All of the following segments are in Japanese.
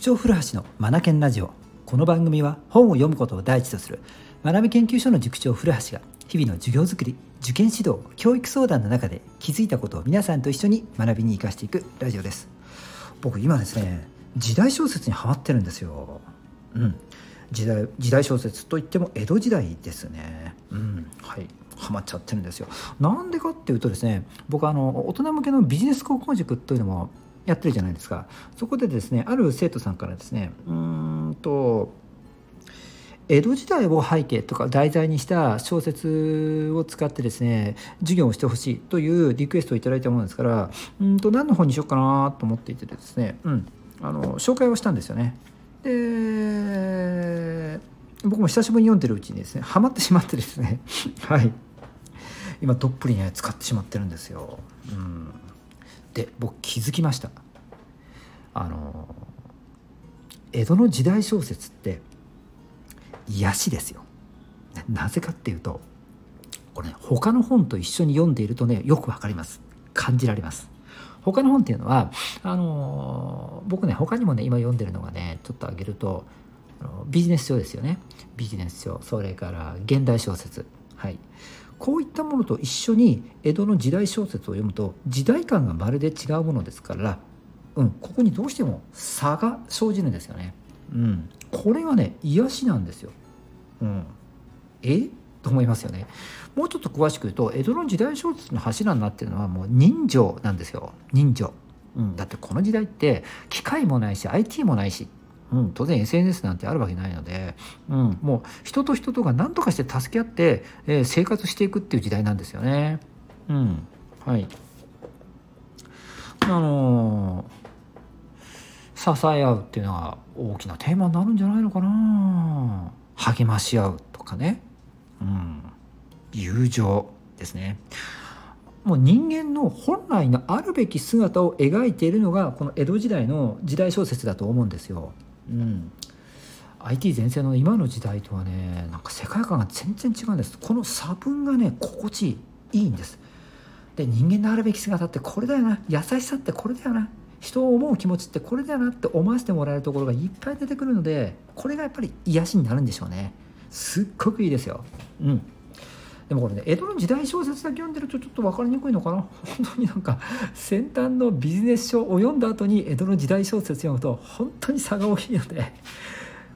塾長古橋のマナケンラジオ。この番組は本を読むことを第一とする学び研究所の塾長古橋が日々の授業づくり受験指導教育相談の中で気づいたことを皆さんと一緒に学びに生かしていくラジオです。僕今ですね時代小説にハマってるんですよ。うん。時代時代小説といっても江戸時代ですね。うん。はい。ハマっちゃってるんですよ。なんでかっていうとですね僕あの大人向けのビジネス高校塾というのもやってるじゃないですかそこでですねある生徒さんからですねうんと江戸時代を背景とか題材にした小説を使ってですね授業をしてほしいというリクエストをいただいたものですからうんと何の本にしようかなと思っていてですね、うん、あの紹介をしたんですよね。で僕も久しぶりに読んでるうちにですねハマってしまってですね はい今どっぷりね使ってしまってるんですよ。うんで僕気づきました。あの江戸の時代小説って癒しですよ。なぜかっていうとこれね他の本と一緒に読んでいるとねよくわかります。感じられます。他の本っていうのはあの僕ね他にもね今読んでるのがねちょっと挙げるとビジネス書ですよね。ビジネス書それから現代小説。はいこういったものと一緒に江戸の時代小説を読むと時代感がまるで違うものですから、うん、ここにどうしても差が生じるんですよね。うん、これがね癒しなんですよ。うん、え？と思いますよね。もうちょっと詳しく言うと江戸の時代小説の柱になってるのはもう人情なんですよ人情。うん、だってこの時代って機械もないし IT もないしうん、当然 SNS なんてあるわけないので、うん、もう人と人とが何とかして助け合って、えー、生活していくっていう時代なんですよね。うん、はい。あのー、支え合うっていうのが大きなテーマになるんじゃないのかな。励まし合うとかね。うん、友情ですね。もう人間の本来のあるべき姿を描いているのがこの江戸時代の時代小説だと思うんですよ。うん、IT 全盛の今の時代とはねなんか世界観が全然違うんです。この差分がね心地いいんです。で人間のあるべき姿ってこれだよな。優しさってこれだよな。人を思う気持ちってこれだよなって思わせてもらえるところがいっぱい出てくるのでこれがやっぱり癒しになるんでしょうね。すっごくいいですよ。うん。でもこれね江戸の時代小説だけ読んでるとちょっと分かりにくいのかな？本当になんか先端のビジネス書を読んだ後に江戸の時代小説読むと本当に差が大きいので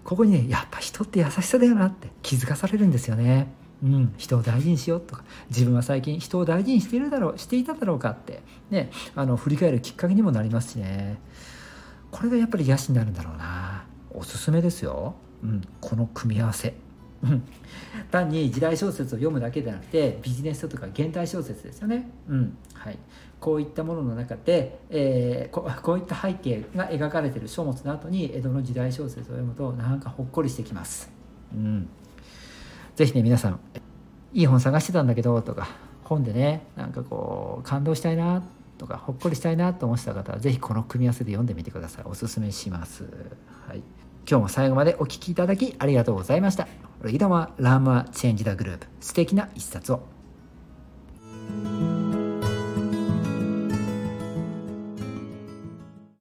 ここにねやっぱ人って優しさだよなって気づかされるんですよね。うん、人を大事にしようとか自分は最近人を大事にしているだろうしていただろうかって、ね、あの振り返るきっかけにもなりますしね。これがやっぱり癒しになるんだろうな。おすすめですよ、うん、この組み合わせ。単に時代小説を読むだけでなくてビジネス書とか現代小説ですよね、うん。はい、こういったものの中で、えー、ここういった背景が描かれている書物の後に江戸の時代小説を読むとなんかほっこりしてきます、うん、ぜひね皆さんいい本探してたんだけどとか本でねなんかこう感動したいなとかほっこりしたいなと思ってた方は是非この組み合わせで読んでみてください。おすすめします、はい。今日も最後までお聴きいただきありがとうございました。リダーはラームは change the group。素敵な一冊を。